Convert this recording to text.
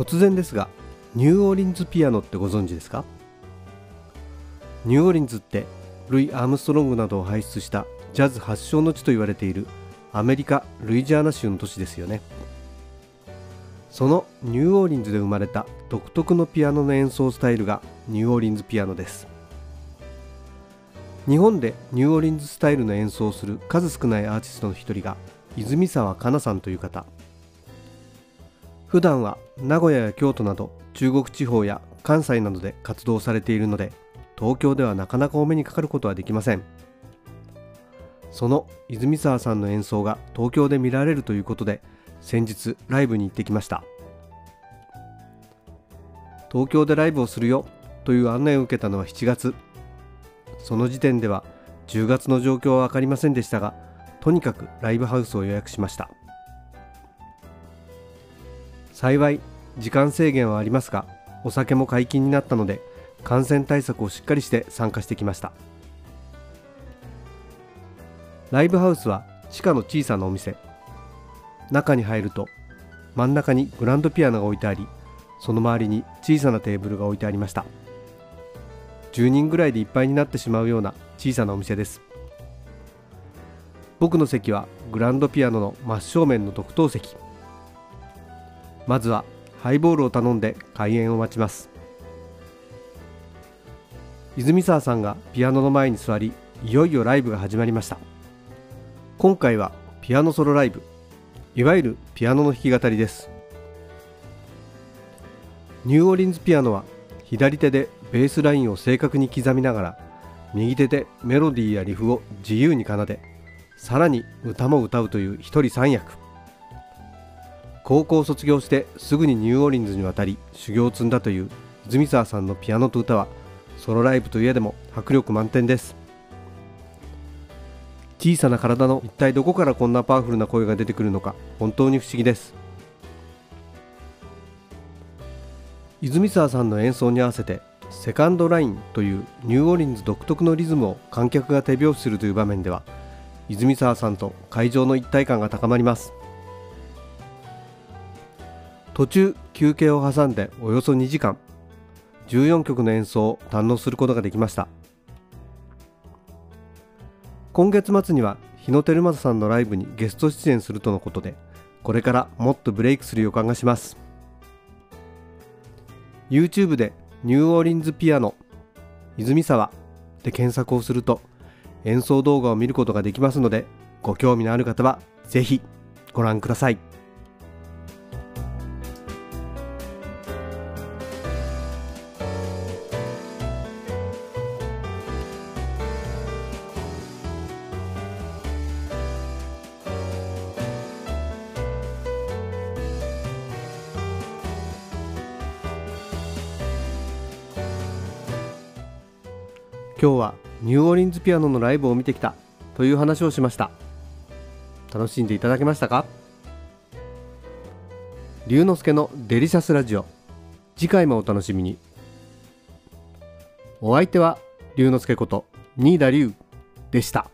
突然ですがニューオーリンズピアノってご存知ですか？ニューオーリンズってルイ・アームストロングなどを輩出したジャズ発祥の地と言われているアメリカ・ルイジアナ州の都市ですよね。そのニューオーリンズで生まれた独特のピアノの演奏スタイルがニューオーリンズピアノです。日本でニューオーリンズスタイルの演奏をする数少ないアーティストの一人が泉沢香奈さんという方。普段は名古屋や京都など中国地方や関西などで活動されているので東京ではなかなかお目にかかることはできません。その泉沢さんの演奏が東京で見られるということで先日ライブに行ってきました。東京でライブをするよという案内を受けたのは7月。その時点では10月の状況は分かりませんでしたがとにかくライブハウスを予約しました。幸い時間制限はありますがお酒も解禁になったので感染対策をしっかりして参加してきました。ライブハウスは地下の小さなお店。中に入ると真ん中にグランドピアノが置いてありその周りに小さなテーブルが置いてありました。10人ぐらいでいっぱいになってしまうような小さなお店です。僕の席はグランドピアノの真正面の特等席。まずはハイボールを頼んで開演を待ちます。泉沢さんがピアノの前に座りいよいよライブが始まりました。今回はピアノソロライブいわゆるピアノの弾き語りです。ニューオーリンズピアノは左手でベースラインを正確に刻みながら右手でメロディーやリフを自由に奏でさらに歌も歌うという一人三役。高校を卒業してすぐにニューオーリンズに渡り修行を積んだという泉沢さんのピアノと歌はソロライブといえでも迫力満点です。小さな体の一体どこからこんなパワフルな声が出てくるのか本当に不思議です。泉沢さんの演奏に合わせてセカンドラインというニューオーリンズ独特のリズムを観客が手拍子するという場面では泉沢さんと会場の一体感が高まります。途中休憩を挟んでおよそ2時間。14曲の演奏を堪能することができました。今月末には日野照正さんのライブにゲスト出演するとのことでこれからもっとブレイクする予感がします。YouTube でニューオーリンズピアノ泉沢で検索をすると演奏動画を見ることができますのでご興味のある方はぜひご覧ください。今日はニューオーリンズピアノのライブを見てきたという話をしました。楽しんでいただけましたか？龍之介のデリシャスラジオ。次回もお楽しみに。お相手は龍之介こと新田龍でした。